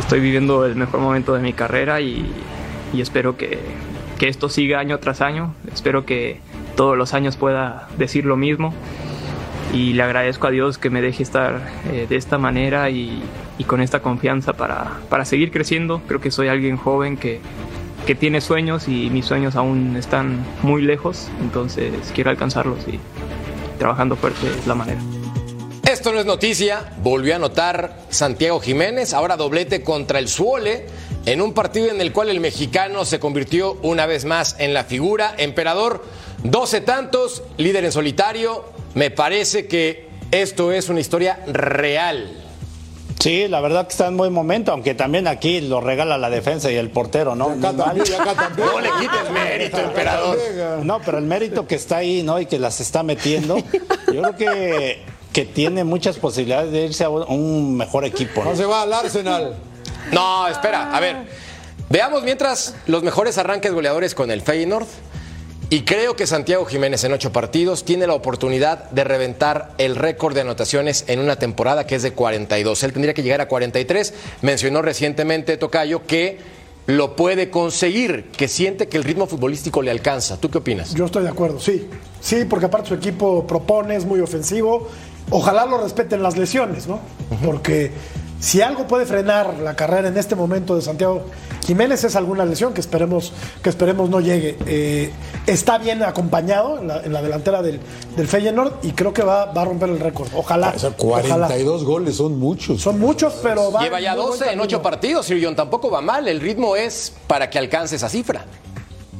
Estoy viviendo el mejor momento de mi carrera y, espero que, que esto siga año tras año. Espero que todos los años pueda decir lo mismo y le agradezco a Dios que me deje estar eh, de esta manera y, y con esta confianza para, para, seguir creciendo. Creo que soy alguien joven que, que, tiene sueños y mis sueños aún están muy lejos, entonces quiero alcanzarlos y trabajando fuerte es la manera. Esto no es noticia, volvió a anotar Santiago Jiménez, ahora doblete contra el Suole, en un partido en el cual el mexicano se convirtió una vez más en la figura. Emperador, 12 tantos, líder en solitario. Me parece que esto es una historia real. Sí, la verdad que está en buen momento, aunque también aquí lo regala la defensa y el portero, ¿no? Acá también, acá también. No le quites mérito, emperador. No, pero el mérito que está ahí, ¿no? Y que las está metiendo, yo creo que, que tiene muchas posibilidades de irse a un mejor equipo. ¿no? no se va al Arsenal. No, espera, a ver. Veamos mientras los mejores arranques goleadores con el Feyenoord. Y creo que Santiago Jiménez en ocho partidos tiene la oportunidad de reventar el récord de anotaciones en una temporada que es de 42. Él tendría que llegar a 43. Mencionó recientemente Tocayo que lo puede conseguir, que siente que el ritmo futbolístico le alcanza. ¿Tú qué opinas? Yo estoy de acuerdo, sí. Sí, porque aparte su equipo propone, es muy ofensivo. Ojalá lo respeten las lesiones, ¿no? Porque si algo puede frenar la carrera en este momento de Santiago Jiménez es alguna lesión que esperemos, que esperemos no llegue. Eh, está bien acompañado en la, en la delantera del, del, Feyenoord y creo que va, va a romper el récord. Ojalá. O sea, 42 ojalá. goles son muchos. Son muchos, pero va. Lleva ya 12 en 8 partidos, Sirion. Tampoco va mal. El ritmo es para que alcance esa cifra.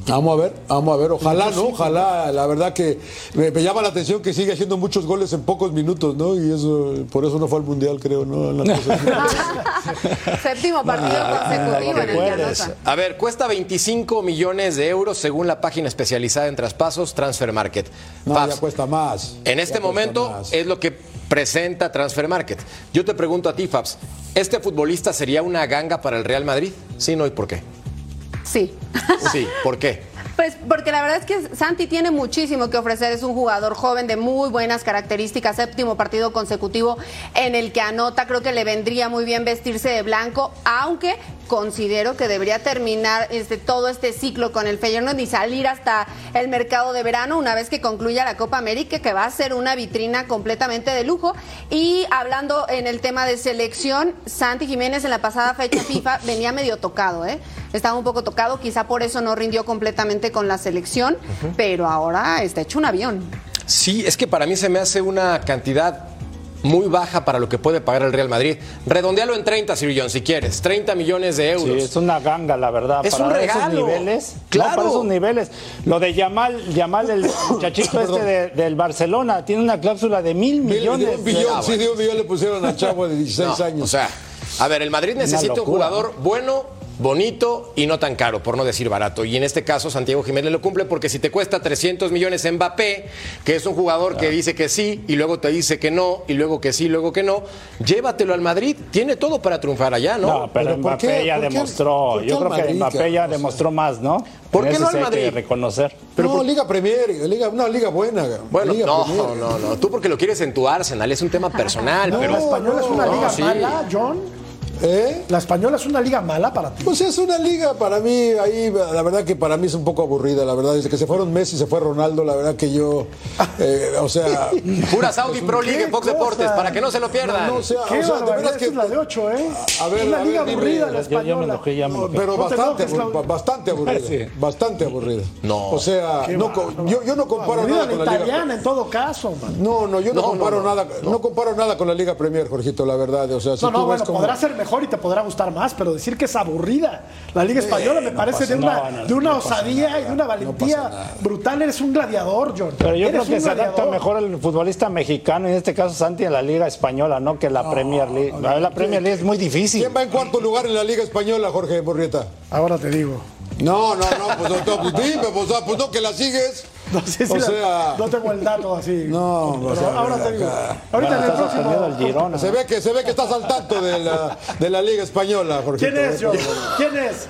Vamos a ver, vamos a ver, ojalá, ¿no? Ojalá, la verdad que me, me, llama la atención que sigue haciendo muchos goles en pocos minutos, ¿no? Y eso, por eso no fue al Mundial, creo, ¿no? Séptimo partido consecutivo en el A ver, cuesta 25 millones de euros según la página especializada en traspasos Transfer Market. No, ya cuesta más. En este momento más. es lo que presenta Transfer Market. Yo te pregunto a ti, Fabs, ¿este futbolista sería una ganga para el Real Madrid? Sí, no, ¿y por qué? Sí. Sí, ¿por qué? Pues porque la verdad es que Santi tiene muchísimo que ofrecer, es un jugador joven de muy buenas características, séptimo partido consecutivo en el que anota, creo que le vendría muy bien vestirse de blanco, aunque considero que debería terminar este, todo este ciclo con el Feyenoord y salir hasta el mercado de verano una vez que concluya la Copa América, que va a ser una vitrina completamente de lujo. Y hablando en el tema de selección, Santi Jiménez en la pasada fecha FIFA venía medio tocado, ¿eh? Estaba un poco tocado, quizá por eso no rindió completamente con la selección, uh -huh. pero ahora está hecho un avión. Sí, es que para mí se me hace una cantidad muy baja para lo que puede pagar el Real Madrid. Redondealo en 30, Sirillón, si quieres. 30 millones de euros. Sí, es una ganga, la verdad. Es para un regalo. esos niveles. Claro. No, para esos niveles. Lo de Yamal, Yamal el muchachito este de, del Barcelona, tiene una cláusula de mil millones. De un billón, ah, sí, de un billón le pusieron a Chavo de 16 no, años. O sea, a ver, el Madrid necesita un jugador ¿no? bueno bonito y no tan caro, por no decir barato. Y en este caso Santiago Jiménez lo cumple porque si te cuesta 300 millones en Mbappé, que es un jugador que dice que sí y luego te dice que no y luego que sí, luego que no, llévatelo al Madrid. Tiene todo para triunfar allá, ¿no? No, pero, pero Mbappé ya demostró. Yo creo Madrid, que Mbappé ya demostró más, ¿no? ¿Por qué no al Madrid? Hay que reconocer. Pero no, por... Liga Premier, Liga, una liga buena. Bueno, liga no, Premier. no, no. Tú porque lo quieres en tu Arsenal, es un tema personal. No, pero... la española es una liga sí. mala, John. ¿Eh? ¿La española es una liga mala para ti? Pues es una liga para mí, ahí la verdad que para mí es un poco aburrida, la verdad. Desde que se fueron Messi, se fue Ronaldo, la verdad que yo, eh, o sea... Pura Saudi Pro League en Fox Deportes, para que no se lo pierdan. No, no, o sea, ¿Qué o sea de verdad que... es la de 8, ¿eh? A ver, es una a liga ver, aburrida dime. la española. Yo, yo me enojé, ya me enojé. Pero No te bastante, enojes, bastante aburrida, Sí. bastante aburrida. No. O sea, no, va, co- yo, yo no comparo nada la con la liga... italiana en todo caso, man. No, no, yo no, comparo nada, no. comparo nada con la Liga Premier, Jorgito, la verdad. O sea, si No, tú no, ves podrá ser mejor y te podrá gustar más, pero decir que es aburrida. La Liga Española me parece de una, no, de una no osadía y de una valentía brutal. Eres un gladiador, John. Pero yo Eres creo que se adapta mejor el futbolista mexicano, en este caso Santi, a la Liga Española, ¿no? Que la Premier League. la Premier League es muy difícil. ¿Quién va en cuarto lugar en la Liga Española, Jorge Borrieta? Ahora te digo. No, no, no, pues, no, pues dime, pues, ah, pues no, que la sigues. No sé si o la- sea, no tengo el dato así. No, Pero o sea, ahora te digo. Ahorita en el próximo. Se ve que se ve que estás al tanto de la, de la Liga española, Jorge. ¿Quién es, yo? ¿Quién es?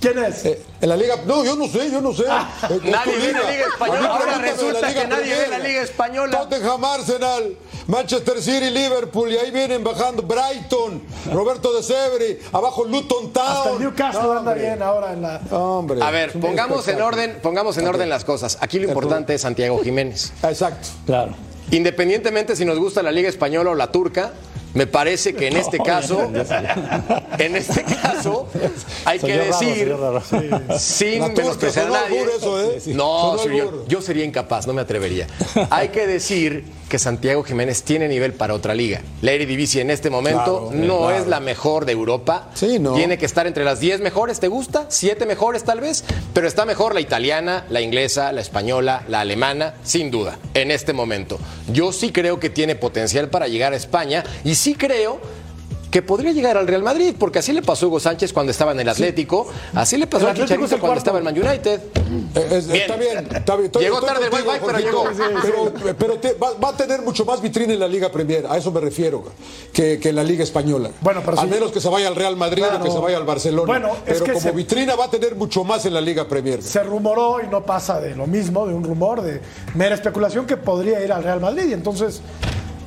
¿Quién es? en la Liga, no, yo no sé, yo no sé. Eh, es Nadie ve la Liga Española. Ahora resulta que nadie ve la Liga Española. Tottenham, Arsenal, Manchester City, Liverpool, y ahí vienen bajando Brighton, Roberto de Severi, abajo Luton Town. Hasta el Newcastle No, anda bien ahora en la. Hombre. A ver, pongamos en orden, pongamos en orden las cosas. Aquí lo importante es Santiago Jiménez. Exacto. Claro. Independientemente si nos gusta la Liga Española o la turca, me parece que en este caso, en este caso, hay Soy que raro, decir, raro. sin menospreciar a nadie. albur eso, ¿eh? No, yo sería incapaz, no me atrevería. Hay que decir que Santiago Jiménez tiene nivel para otra liga. La Eredivisie en este momento Claro, no claro. es la mejor de Europa. Sí, no. Tiene que estar entre las 10 mejores, ¿te gusta? ¿Siete mejores tal vez? Pero está mejor la italiana, la inglesa, la española, la alemana, sin duda, en este momento. Yo sí creo que tiene potencial para llegar a España y sí creo que podría llegar al Real Madrid, porque así le pasó a Hugo Sánchez cuando estaba en el Atlético, así le pasó El a es Chicharito el cuando estaba en Man United. Eh, es- Bien. Está bien, está bien. Estoy- Llegó estoy tarde el contigo, Wi-Fi, pero llegó. Pero, pero te- va, va a tener mucho más vitrina en la Liga Premier, a eso me refiero, que, que en la Liga Española. Bueno, pero Al sí. menos que se vaya al Real Madrid Claro. o que se vaya al Barcelona. Bueno, es pero que como se- vitrina va a tener mucho más en la Liga Premier. Se rumoró y no pasa de lo mismo, de un rumor, de mera especulación que podría ir al Real Madrid. Y entonces,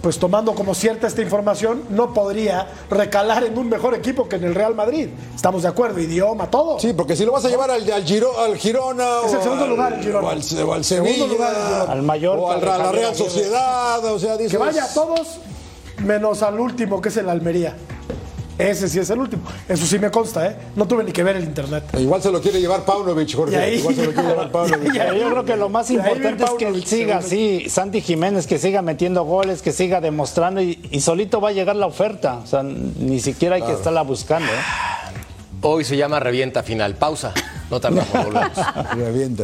pues tomando como cierta esta información, no podría recalar en un mejor equipo que en el Real Madrid. Estamos de acuerdo, idioma, todo. Sí, porque si lo vas a llevar al, al, Giro- al Girona Es el segundo al- lugar, el Girona. o al, o al Segundo Sevilla lugar, el Girona. Al Mallorca, o al- a la Real. Sociedad, o sea, dices, Que vaya a todos, menos al último, que es el Almería. Ese sí es el último. Eso sí me consta, ¿eh? No tuve ni que ver el internet. Igual se lo quiere llevar Paunovic, Jorge. Ahí- Igual se lo quiere llevar Paunovic. Y ahí- Pero yo creo que lo más importante es que él siga así, Santi Jiménez, que siga metiendo goles, que siga demostrando y, y solito va a llegar la oferta. O sea, ni siquiera hay que estarla buscando. ¿eh? Hoy se llama Revienta Final. Pausa. No tardamos, volvemos. Revienta,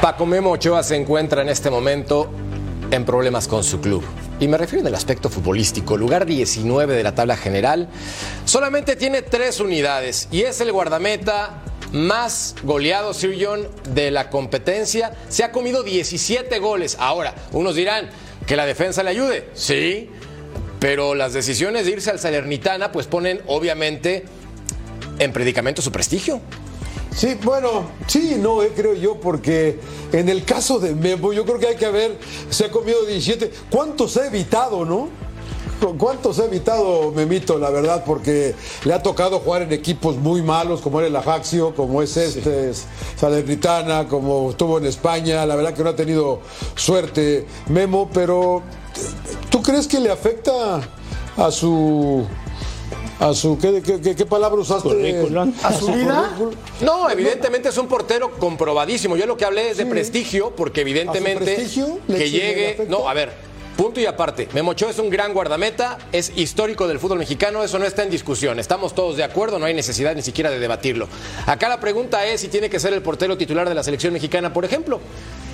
Paco Memo Ochoa se encuentra en este momento en problemas con su club. Y me refiero en el aspecto futbolístico. Lugar 19 de la tabla general. Solamente tiene tres unidades y es el guardameta más goleado, Sir John, de la competencia. Se ha comido 17 goles. Ahora, unos dirán que la defensa le ayude. Sí, pero las decisiones de irse al Salernitana pues ponen obviamente en predicamento su prestigio. Sí, bueno, sí, no, eh, creo yo, porque en el caso de Memo, yo creo que hay que ver, se ha comido 17. ¿Cuántos ha evitado, no? ¿Cu- ¿Cuántos ha evitado Memito, la verdad? Porque le ha tocado jugar en equipos muy malos, como era el Ajaxio, como es este, es Salernitana, como estuvo en España. La verdad que no ha tenido suerte Memo, pero ¿tú crees que le afecta a su. a su. ¿Qué, qué- qué- qué palabra usaste? ¿A su vida? No, evidentemente es un portero comprobadísimo. Yo lo que hablé es de prestigio, porque evidentemente prestigio que llegue. No, a ver, punto y aparte. Memo Ochoa es un gran guardameta, es histórico del fútbol mexicano, eso no está en discusión. Estamos todos de acuerdo, no hay necesidad ni siquiera de debatirlo. Acá la pregunta es si tiene que ser el portero titular de la selección mexicana, por ejemplo.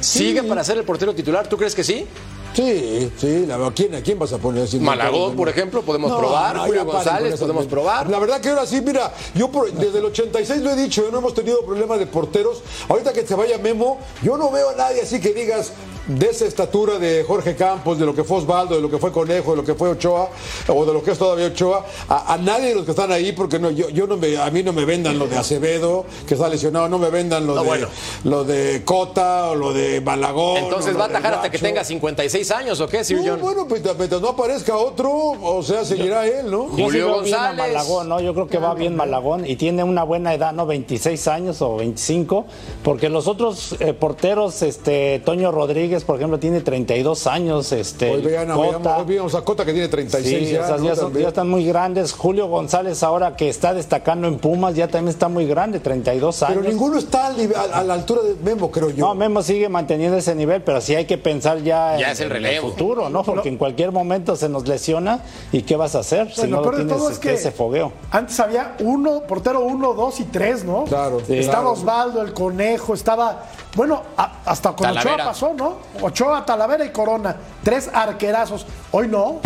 ¿Sigue para ser el portero titular? ¿Tú crees que sí? Sí, sí, la, ¿a, quién, ¿a quién vas a poner así? Malagón, por ejemplo, podemos probar. Julio González, podemos probar. La verdad que ahora sí, mira, yo por- desde el 86 lo he dicho, no hemos tenido problemas de porteros. Ahorita que se vaya Memo, yo no veo a nadie así que digas, de esa estatura de Jorge Campos, de lo que fue Osvaldo, de lo que fue Conejo, de lo que fue Ochoa, o de lo que es todavía Ochoa, a, a nadie de los que están ahí, porque no, yo, yo no me, a mí no me vendan lo de Acevedo, que está lesionado, no me vendan lo, No, de, bueno. lo de Cota o lo de Malagón. Entonces va a atajar hasta que tenga 56 años o qué, Sir No, John? bueno, pues mientras no aparezca otro, o sea, seguirá él, ¿no? Yo sí a Malagón, ¿no? Yo creo que va bien Malagón y tiene una buena edad, ¿no? 26 años o 25, porque los otros eh, porteros, este, Toño Rodríguez, por ejemplo, tiene 32 años, este, Hoy vean Cota. hoy vimos a Cota que tiene 36 Sí, ya, o sea, ¿no? ya, son- También. ya están muy grandes. Julio González ahora que está destacando en Pumas, ya también está muy grande, 32 años. Pero ninguno está al nivel- a, a la altura de Memo, creo yo. No, Memo sigue manteniendo ese nivel, pero sí hay que pensar ya, Ya en, es el en futuro, ¿no? Porque en cualquier momento se nos lesiona y ¿qué vas a hacer si Bueno, no lo peor de tienes todo es este, que ese fogueo? Antes había uno, portero uno, dos y tres, ¿no? Claro. Sí. Estaba Claro. Osvaldo, el conejo, estaba. Bueno, a- hasta con Talavera. Ochoa pasó, ¿no? Ochoa, Talavera y Corona. Tres arquerazos. Hoy no.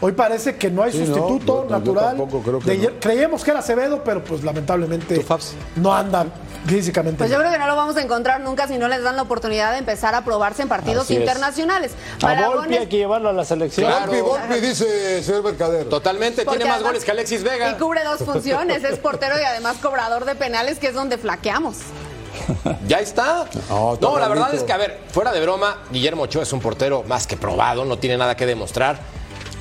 Hoy parece que no hay Sí, sustituto yo- yo natural. tampoco creo que De- no. Creíamos que era Acevedo, pero pues lamentablemente no anda físicamente. Pues yo creo que no lo vamos a encontrar nunca si no les dan la oportunidad de empezar a probarse en partidos Así internacionales. A Volpi hay que llevarlo a la selección. Claro. Volpi, Volpi, dice señor Mercader. Totalmente, Porque tiene más goles que Alexis Y Vega. cubre dos funciones, es portero y además cobrador de penales, que es donde flaqueamos. Ya está. No, la verdad es que, a ver, fuera de broma, Guillermo Ochoa es un portero más que probado, no tiene nada que demostrar.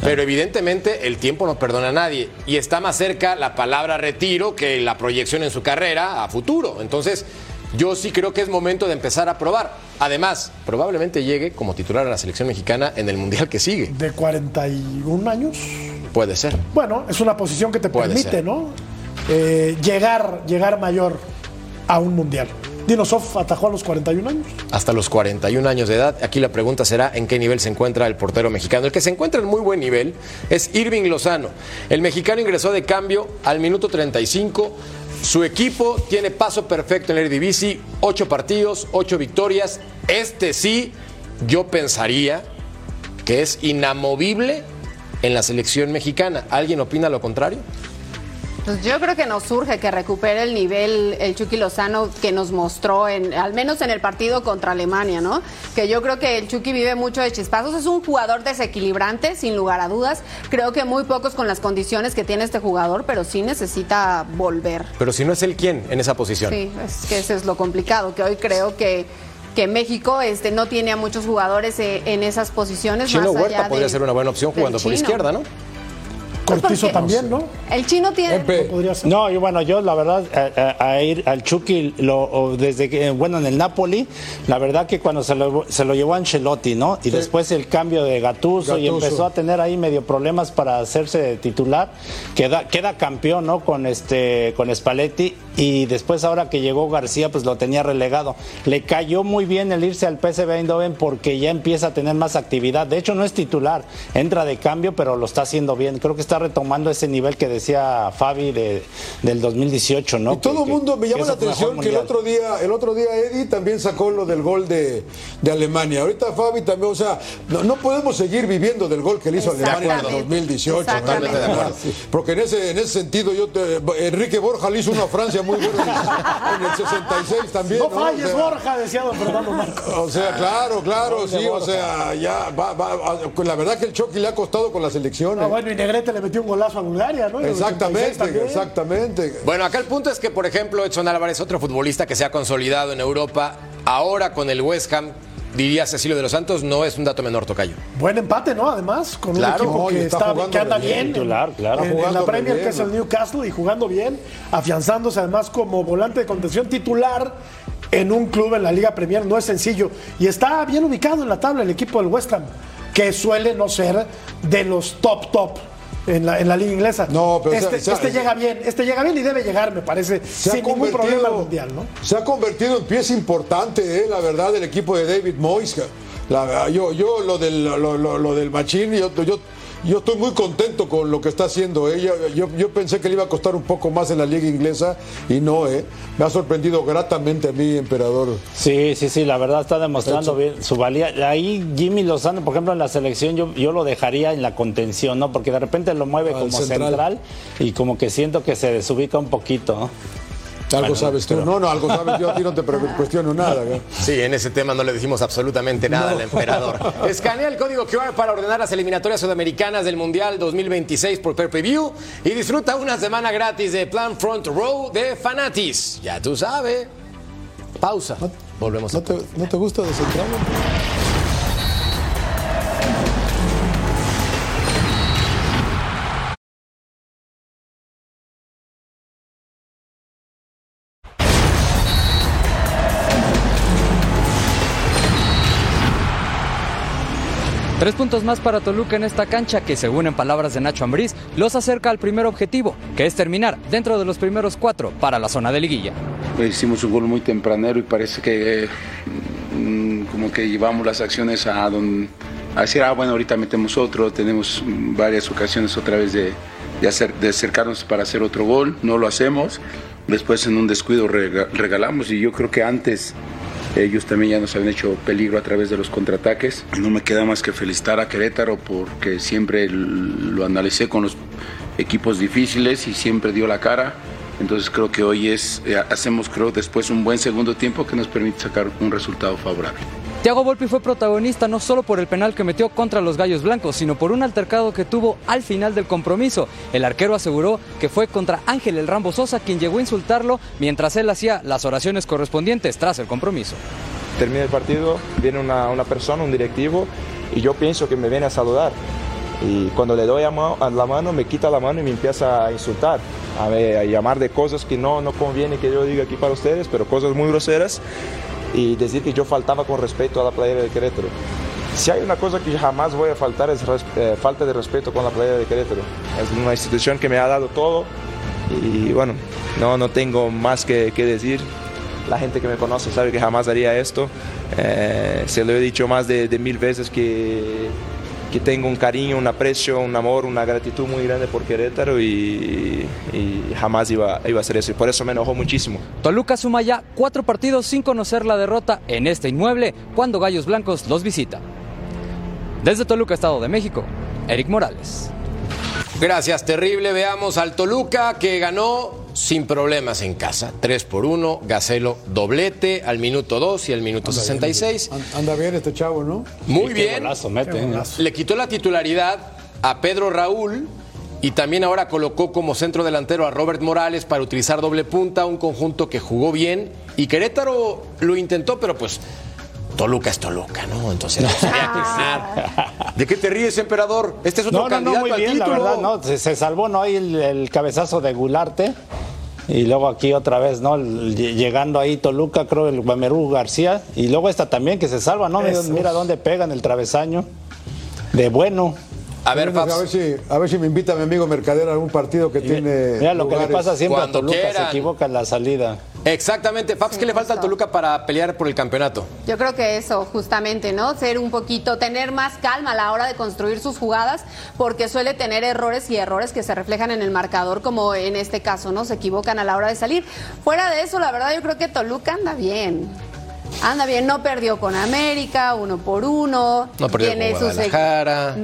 Pero evidentemente el tiempo no perdona a nadie. Y está más cerca la palabra retiro que la proyección en su carrera a futuro. Entonces, yo sí creo que es momento de empezar a probar. Además, probablemente llegue como titular a la selección mexicana en el Mundial que sigue. De 41 años. Puede ser. Bueno, es una posición que te Puede permite, ser. ¿no? Eh, llegar, llegar mayor a un mundial. Dinosov atajó a los 41 años. hasta los 41 años de edad. Aquí la pregunta será en qué nivel se encuentra el portero mexicano. El que se encuentra en muy buen nivel es Irving Lozano. El mexicano ingresó de cambio al minuto 35. Su equipo tiene paso perfecto en el Eredivisie, ocho partidos, ocho victorias. Este sí, yo pensaría que es inamovible en la selección mexicana. ¿Alguien opina lo contrario? Pues yo creo que nos surge que recupere el nivel el Chucky Lozano que nos mostró en al menos en el partido contra Alemania, ¿no? Que yo creo que el Chucky vive mucho de chispazos, es un jugador desequilibrante sin lugar a dudas. Creo que muy pocos con las condiciones que tiene este jugador, pero sí necesita volver. Pero si no es él, ¿quién en esa posición? Sí, es que eso es lo complicado, que hoy creo que que México este, no tiene a muchos jugadores eh, en esas posiciones. Chino más allá Huerta podría de- ser una buena opción jugando por izquierda, ¿no? Cortizo también, ¿no? El chino tiene. No, y bueno, yo la verdad, a, a- a ir al Chucky, lo, o desde que, bueno, en el Napoli, la verdad que cuando se lo, se lo llevó Ancelotti, ¿no? Y después el cambio de Gatuso, y empezó a tener ahí medio problemas para hacerse titular, queda, queda campeón, ¿no? Con este, con Spalletti, y después ahora que llegó García, pues lo tenía relegado. Le cayó muy bien el irse al PSV Eindhoven porque ya empieza a tener más actividad. De hecho, no es titular, entra de cambio, pero lo está haciendo bien. Creo que está retomando ese nivel que decía Fabi de, del 2018, ¿no? Y todo el mundo me llama la atención que el otro día, el otro día Eddie también sacó lo del gol de, de Alemania. Ahorita Fabi también, o sea, no, no podemos seguir viviendo del gol que le hizo Alemania en el Exactamente. 2018. Exactamente. ¿no? Porque en ese, en ese sentido, yo te- Enrique Borja le hizo una a Francia muy buena en el, en el 66 también. No ¿no? falles, O sea, Borja, decía don Fernando Marcos. O sea, claro, claro, sí, o sea, ya va, la verdad que el Chucky le ha costado con la selección. Ah, bueno, y Negrete le metió un golazo a Bulgaria, ¿no? Y el 86 Exactamente, exactamente. Bueno, acá el punto es que, por ejemplo, Edson Álvarez, otro futbolista que se ha consolidado en Europa, ahora con el West Ham, diría Cecilio de los Santos, no es un dato menor, Tocayo. Buen empate, ¿no? Además, con Claro, un equipo no, que, está está, jugando que anda bien, bien. titular, claro. En, la Premier, bien, que es el. Newcastle, y jugando bien, afianzándose además como volante de contención titular en un club en la Liga Premier. No es sencillo. Y está bien ubicado en la tabla el equipo del West Ham, que suele no ser de los top, top. En la, en la liga inglesa. No, pero, este, o sea, este o sea, llega bien, este llega bien y debe llegar, me parece, se ha sin ningún convertido- problema al mundial, ¿no? Se ha convertido en pieza importante, eh, la verdad, del equipo de David Moyes. La- yo, yo lo del, lo, lo- lo del Machín, yo, yo, yo estoy muy contento con lo que está haciendo ella. Yo, yo pensé que le iba a costar un poco más en la liga inglesa y no, eh. Me ha sorprendido gratamente a mí, emperador. Sí, sí, sí, la verdad está demostrando bien su valía. Ahí Jimmy Lozano, por ejemplo, en la selección yo, yo lo dejaría en la contención, ¿no? Porque de repente lo mueve Al como central. central. y como que siento que se desubica un poquito, ¿no? Algo sabes tú. No, no, algo sabes yo. A ti no te cuestiono nada. ¿eh? Sí, en ese tema no le dijimos absolutamente nada al emperador. Escanea el código QR para ordenar las eliminatorias sudamericanas del Mundial 2026 por Per Preview y disfruta una semana gratis de Plan Front Row de Fanatis. Ya tú sabes. Pausa. Volvemos. ¿No te, ¿no te gusta descentrarlo? Tres puntos más para Toluca en esta cancha que, según en palabras de Nacho Ambriz, los acerca al primer objetivo, que es terminar dentro de los primeros cuatro para la zona de liguilla. Pues hicimos un gol muy tempranero y parece que mm, como que llevamos las acciones a donde a decir, ah, bueno, ahorita metemos otro, tenemos varias ocasiones otra vez de, de acercarnos para hacer otro gol, no lo hacemos, después en un descuido regalamos. Y yo creo que antes ellos también ya nos habían hecho peligro a través de los contraataques. No me queda más que felicitar a Querétaro porque siempre lo analicé con los equipos difíciles y siempre dio la cara. Entonces creo que hoy es, eh, hacemos creo después un buen segundo tiempo que nos permite sacar un resultado favorable. Thiago Volpi fue protagonista no solo por el penal que metió contra los Gallos Blancos, sino por un altercado que tuvo al final del compromiso. El arquero aseguró que fue contra Ángel el Rambo Sosa quien llegó a insultarlo mientras él hacía las oraciones correspondientes tras el compromiso. Termina el partido, viene una, persona, un directivo, y yo pienso que me viene a saludar. Y cuando le doy la mano, me quita la mano y me empieza a insultar, a, a llamar de cosas que no, no conviene que yo diga aquí para ustedes, pero cosas muy groseras y decir que yo faltaba con respeto a la playera de Querétaro. Si hay una cosa que jamás voy a faltar es eh, falta de respeto con la playera de Querétaro. Es una institución que me ha dado todo y bueno, no, no tengo más que, que decir. La gente que me conoce sabe que jamás haría esto. Eh, se lo he dicho más de, de mil veces que que tengo un cariño, un aprecio, un amor, una gratitud muy grande por Querétaro y, y jamás iba, iba, a hacer eso. Y por eso me enojó muchísimo. Toluca suma ya cuatro partidos sin conocer la derrota en este inmueble cuando Gallos Blancos los visita. Desde Toluca, Estado de México, Eric Morales. Gracias, terrible. Veamos al Toluca que ganó sin problemas en casa. 3 por 1, Gacelo doblete al minuto 2 y al minuto anda 66. Bien, anda bien este chavo, ¿no? Muy bien. Golazo, mete, golazo. Le quitó la titularidad a Pedro Raúl y también ahora colocó como centro delantero a Robert Morales para utilizar doble punta, un conjunto que jugó bien y Querétaro lo intentó, pero pues Toluca es Toluca, ¿no? Entonces había que ganar. ¿De qué te ríes, emperador? Este es otro no, no, candidato no, muy bien, al título. la verdad, no, se, se salvó, ¿no? Ahí el, el, cabezazo de Gularte. Y luego aquí otra vez, ¿no? Llegando ahí Toluca, creo, el Guamerú García. Y luego esta también que se salva, ¿no? Mira, mira dónde pegan el travesaño. De bueno. A ver, a ver, si, a ver si me invita mi amigo Mercader a algún partido que tiene. Mira lo lugares. que le pasa siempre Cuando a Toluca, quieran. se equivoca en la salida. Exactamente. Fabs, ¿qué le falta al Toluca para pelear por el campeonato? Yo creo que eso, justamente, ¿no? Ser un poquito, tener más calma a la hora de construir sus jugadas, porque suele tener errores y errores que se reflejan en el marcador, como en este caso, ¿no? Se equivocan a la hora de salir. Fuera de eso, la verdad, yo creo que Toluca anda bien. Anda bien, no perdió con América, uno por uno. No perdió tiene con sus Guadalajara.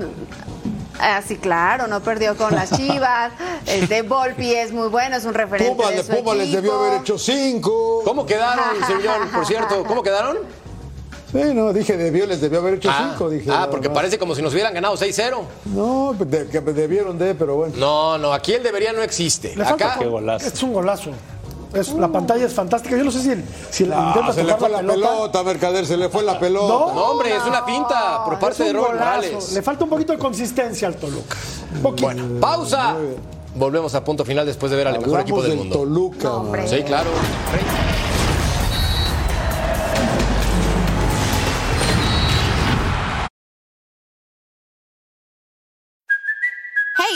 Ah, sí, claro, no perdió con las Chivas. El de Volpi es muy bueno, es un referente Puma, de su Puma les debió haber hecho cinco. ¿Cómo quedaron, señor? Por cierto, ¿cómo quedaron? Sí, no, dije debió, les debió haber hecho Ah, cinco. Dije, ah, no, porque no. parece como si nos hubieran ganado 6-0. No, de- que debieron de, pero bueno. No, no, aquí el debería no existe. Le falta Acá, Es un golazo. Es, la pantalla es fantástica. Yo no sé si, el- si el- Ah, intenta se le fue la pelota, Mercader, se le fue la pelota. No, hombre, es una finta por parte de Robert golazo. Morales. Le falta un poquito de consistencia al Toluca. Un poquito. Bueno, pausa. Volvemos a punto final después de ver al mejor equipo del del mundo. Toluca. hombre. Sí, claro.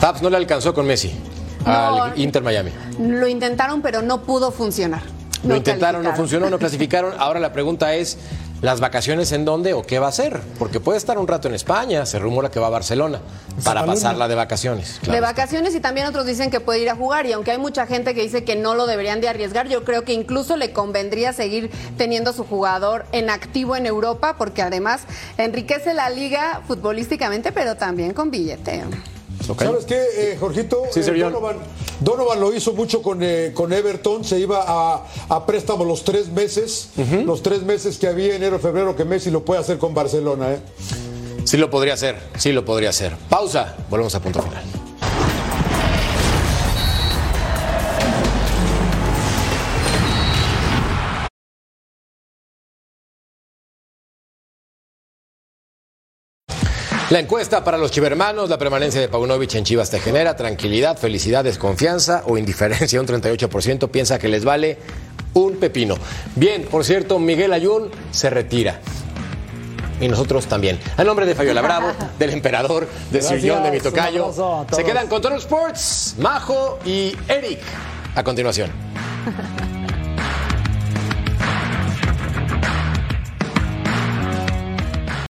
Fabs no le alcanzó con Messi No. al Inter Miami. Lo intentaron, pero no pudo funcionar. Lo No intentaron, no funcionó, no clasificaron. Ahora la pregunta es, ¿las vacaciones en dónde o qué va a hacer? Porque puede estar un rato en España, se rumora que va a Barcelona para pasarla de vacaciones. De vacaciones y también otros dicen que puede ir a jugar y aunque hay mucha gente que dice que no lo deberían de arriesgar, yo creo que incluso le convendría seguir teniendo a su jugador en activo en Europa porque además enriquece la liga futbolísticamente pero también con billete. ¿Sabes qué, eh, Jorgito? Sí, Eh. Donovan, Donovan lo hizo mucho con, eh, con Everton, se iba a, a préstamo los tres meses, los tres meses que había enero, febrero, que Messi lo puede hacer con Barcelona. ¿eh? Sí lo podría hacer, sí lo podría hacer. Pausa, volvemos a punto final. La encuesta para los chivermanos, la permanencia de Paunovic en Chivas te genera tranquilidad, felicidad, desconfianza o indiferencia. Un 38% piensa que les vale un pepino. Bien, por cierto, Miguel Ayun se retira. Y nosotros también. A nombre de Fabiola Bravo, del emperador, de John, de mi tocayo. Se quedan con Total Sports, Majo y Eric. A continuación.